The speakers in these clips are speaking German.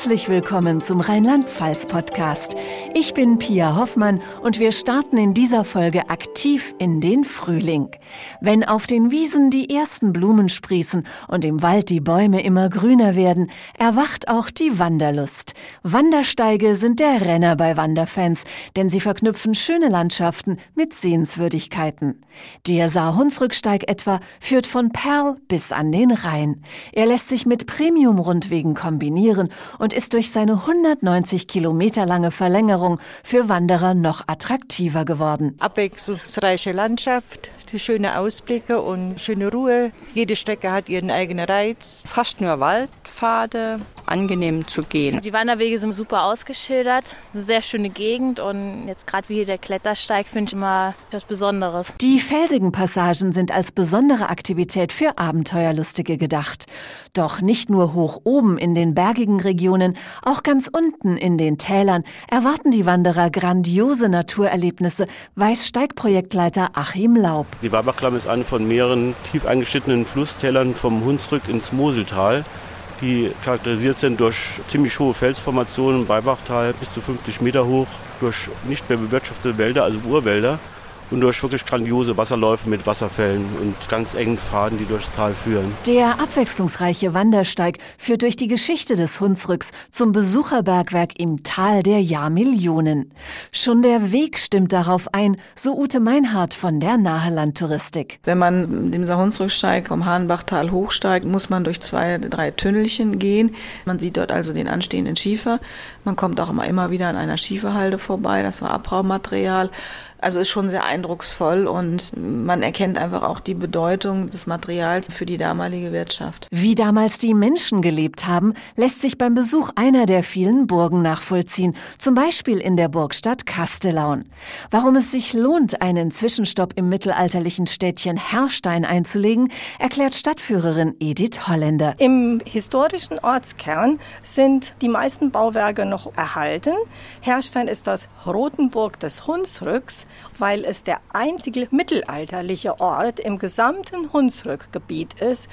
Herzlich willkommen zum Rheinland-Pfalz-Podcast. Ich bin Pia Hoffmann und wir starten in dieser Folge aktiv in den Frühling. Wenn auf den Wiesen die ersten Blumen sprießen und im Wald die Bäume immer grüner werden, erwacht auch die Wanderlust. Wandersteige sind der Renner bei Wanderfans, denn sie verknüpfen schöne Landschaften mit Sehenswürdigkeiten. Der Saar-Hunsrücksteig etwa führt von Perl bis an den Rhein. Er lässt sich mit Premium-Rundwegen kombinieren und ist durch seine 190 Kilometer lange Verlängerung für Wanderer noch attraktiver geworden. Abwechslungsreiche Landschaft, die schöne Ausblicke und schöne Ruhe. Jede Strecke hat ihren eigenen Reiz. Fast nur Waldpfade, angenehm zu gehen. Die Wanderwege sind super ausgeschildert, eine sehr schöne Gegend und jetzt gerade wie hier der Klettersteig finde ich immer etwas Besonderes. Die felsigen Passagen sind als besondere Aktivität für Abenteuerlustige gedacht. Doch nicht nur hoch oben in den bergigen Regionen, auch ganz unten in den Tälern erwarten die Wanderer grandiose Naturerlebnisse, weiß Steigprojektleiter Achim Laub. Die Warbachklamm ist eine von mehreren tief eingeschnittenen Flusstälern vom Hunsrück ins Moseltal die charakterisiert sind durch ziemlich hohe Felsformationen, Beibachtal bis zu 50 Meter hoch, durch nicht mehr bewirtschaftete Wälder, also Urwälder und durch wirklich grandiose Wasserläufe mit Wasserfällen und ganz engen Pfaden, die durchs Tal führen. Der abwechslungsreiche Wandersteig führt durch die Geschichte des Hunsrücks zum Besucherbergwerk im Tal der Jahrmillionen. Schon der Weg stimmt darauf ein, so Ute Meinhardt von der Nahelandtouristik. Wenn man dem Hunsrücksteig vom Hahnbachtal hochsteigt, muss man durch zwei, drei Tünnelchen gehen. Man sieht dort also den anstehenden Schiefer. Man kommt auch immer, immer wieder an einer Schieferhalde vorbei. Das war Abraumaterial. Also ist schon sehr eindrucksvoll und man erkennt einfach auch die Bedeutung des Materials für die damalige Wirtschaft. Wie damals die Menschen gelebt haben, lässt sich beim Besuch einer der vielen Burgen nachvollziehen, zum Beispiel in der Burgstadt Kastellaun. Warum es sich lohnt, einen Zwischenstopp im mittelalterlichen Städtchen Herrstein einzulegen, erklärt Stadtführerin Edith Holländer. Im historischen Ortskern sind die meisten Bauwerke noch erhalten. Herrstein ist das Rotenburg des Hunsrücks weil es der einzige mittelalterliche Ort im gesamten Hunsrückgebiet ist,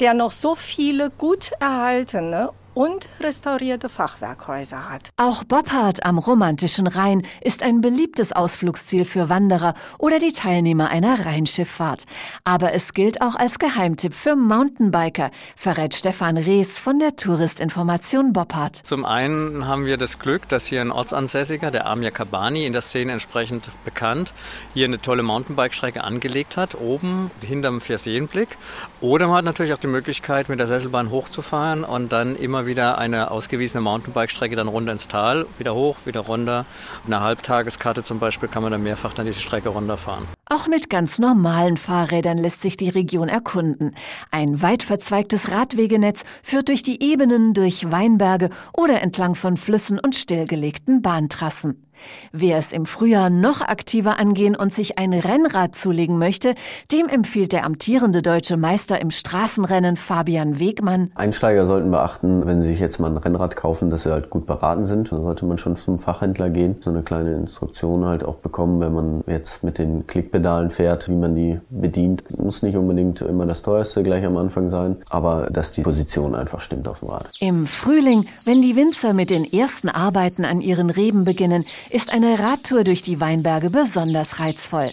der noch so viele gut erhaltene und restaurierte Fachwerkhäuser hat. Auch Boppard am romantischen Rhein ist ein beliebtes Ausflugsziel für Wanderer oder die Teilnehmer einer Rheinschifffahrt. Aber es gilt auch als Geheimtipp für Mountainbiker, verrät Stefan Rees von der Touristinformation Boppard. Zum einen haben wir das Glück, dass hier ein Ortsansässiger, der Amir Kabani, in der Szene entsprechend bekannt, hier eine tolle Mountainbike-Strecke angelegt hat, oben hinterm Vierseenblick. Oder man hat natürlich auch die Möglichkeit, mit der Sesselbahn hochzufahren und dann immer immer wieder eine ausgewiesene Mountainbike-Strecke dann runter ins Tal, wieder hoch, wieder runter. Auf einer Halbtageskarte zum Beispiel kann man dann mehrfach dann diese Strecke runterfahren. Auch mit ganz normalen Fahrrädern lässt sich die Region erkunden. Ein weit verzweigtes Radwegenetz führt durch die Ebenen, durch Weinberge oder entlang von Flüssen und stillgelegten Bahntrassen. Wer es im Frühjahr noch aktiver angehen und sich ein Rennrad zulegen möchte, dem empfiehlt der amtierende deutsche Meister im Straßenrennen Fabian Wegmann. Einsteiger sollten beachten, wenn sie sich jetzt mal ein Rennrad kaufen, dass sie halt gut beraten sind. Dann sollte man schon zum Fachhändler gehen, so eine kleine Instruktion halt auch bekommen, wenn man jetzt mit den Klickpedalen fährt, wie man die bedient. Muss nicht unbedingt immer das teuerste gleich am Anfang sein, aber dass die Position einfach stimmt auf dem Rad. Im Frühling, wenn die Winzer mit den ersten Arbeiten an ihren Reben beginnen, ist eine Radtour durch die Weinberge besonders reizvoll.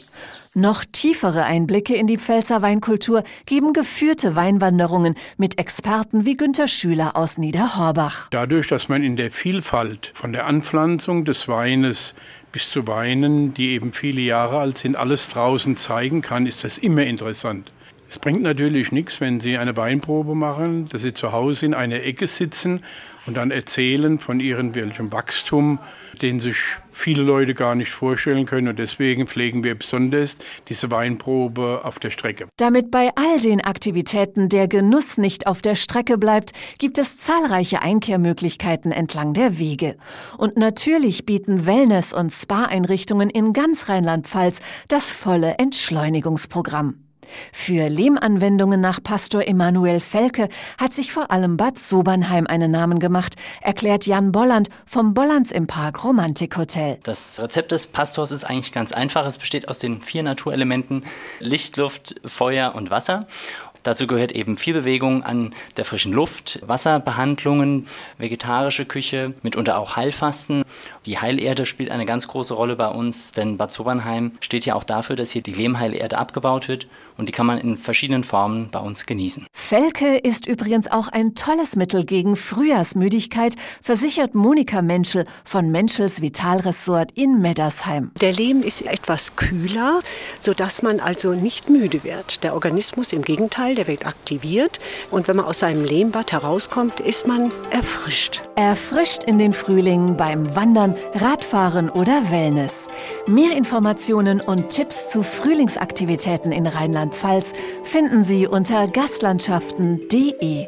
Noch tiefere Einblicke in die Pfälzer Weinkultur geben geführte Weinwanderungen mit Experten wie Günter Schüler aus Niederhorbach. Dadurch, dass man in der Vielfalt von der Anpflanzung des Weines bis zu Weinen, die eben viele Jahre alt sind, alles draußen zeigen kann, ist das immer interessant. Es bringt natürlich nichts, wenn Sie eine Weinprobe machen, dass Sie zu Hause in einer Ecke sitzen und dann erzählen von ihrem welchem Wachstum, den sich viele Leute gar nicht vorstellen können. Und deswegen pflegen wir besonders diese Weinprobe auf der Strecke. Damit bei all den Aktivitäten der Genuss nicht auf der Strecke bleibt, gibt es zahlreiche Einkehrmöglichkeiten entlang der Wege. Und natürlich bieten Wellness- und Spa-Einrichtungen in ganz Rheinland-Pfalz das volle Entschleunigungsprogramm. Für Lehmanwendungen nach Pastor Emanuel Felke hat sich vor allem Bad Sobernheim einen Namen gemacht, erklärt Jan Bolland vom Bollands im Park Romantikhotel. Das Rezept des Pastors ist eigentlich ganz einfach. Es besteht aus den vier Naturelementen Licht, Luft, Feuer und Wasser. Dazu gehört eben viel Bewegung an der frischen Luft, Wasserbehandlungen, vegetarische Küche, mitunter auch Heilfasten. Die Heilerde spielt eine ganz große Rolle bei uns, denn Bad Sobernheim steht ja auch dafür, dass hier die Lehmheilerde abgebaut wird und die kann man in verschiedenen Formen bei uns genießen. Felke ist übrigens auch ein tolles Mittel gegen Frühjahrsmüdigkeit, versichert Monika Menschel von Menschels Vitalressort in Meddersheim. Der Lehm ist etwas kühler, sodass man also nicht müde wird. Der Organismus im Gegenteil, der wird aktiviert und wenn man aus seinem Lehmbad herauskommt, ist man erfrischt. Erfrischt in den Frühling beim Wandern, Radfahren oder Wellness. Mehr Informationen und Tipps zu Frühlingsaktivitäten in Rheinland-Pfalz finden Sie unter gastlandschaften.de.